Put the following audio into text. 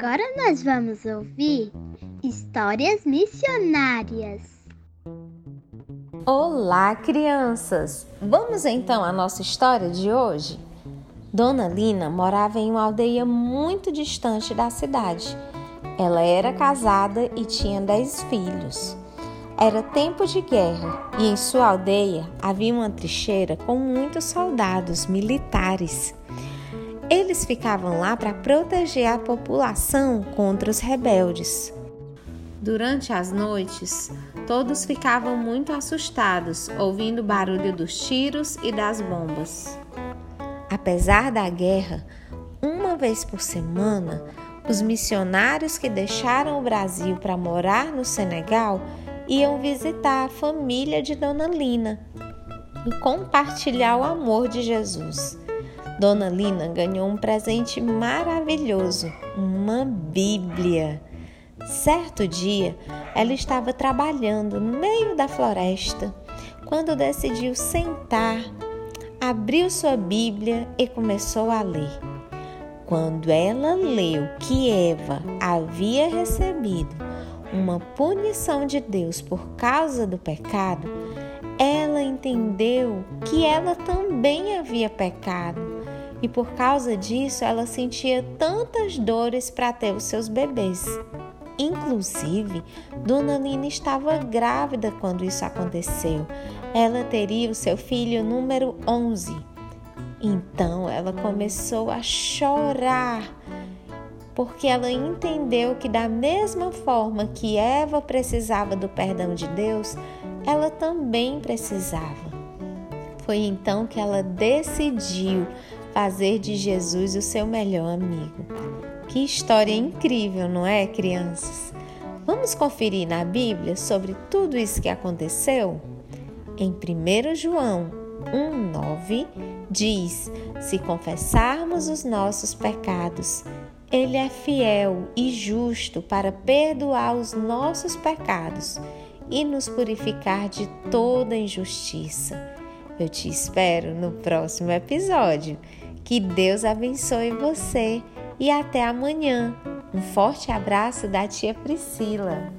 Agora nós vamos ouvir histórias missionárias. Olá, crianças! Vamos então à nossa história de hoje? Dona Lina morava em uma aldeia muito distante da cidade. Ela era casada e tinha dez filhos. Era tempo de guerra e em sua aldeia havia uma trincheira com muitos soldados militares. Eles ficavam lá para proteger a população contra os rebeldes. Durante as noites, todos ficavam muito assustados, ouvindo o barulho dos tiros e das bombas. Apesar da guerra, uma vez por semana, os missionários que deixaram o Brasil para morar no Senegal iam visitar a família de Dona Lina e compartilhar o amor de Jesus. Dona Lina ganhou um presente maravilhoso, uma Bíblia. Certo dia, ela estava trabalhando no meio da floresta quando decidiu sentar, abriu sua Bíblia e começou a ler. Quando ela leu que Eva havia recebido uma punição de Deus por causa do pecado, ela entendeu que ela também havia pecado e por causa disso ela sentia tantas dores para ter os seus bebês. Inclusive, Dona Lina estava grávida quando isso aconteceu. Ela teria o seu filho número 11. Então ela começou a chorar porque ela entendeu que, da mesma forma que Eva precisava do perdão de Deus, ela também precisava. Foi então que ela decidiu fazer de Jesus o seu melhor amigo. Que história incrível, não é, crianças? Vamos conferir na Bíblia sobre tudo isso que aconteceu? Em 1 João 1,9 diz: Se confessarmos os nossos pecados, ele é fiel e justo para perdoar os nossos pecados e nos purificar de toda injustiça. Eu te espero no próximo episódio. Que Deus abençoe você e até amanhã. Um forte abraço da tia Priscila.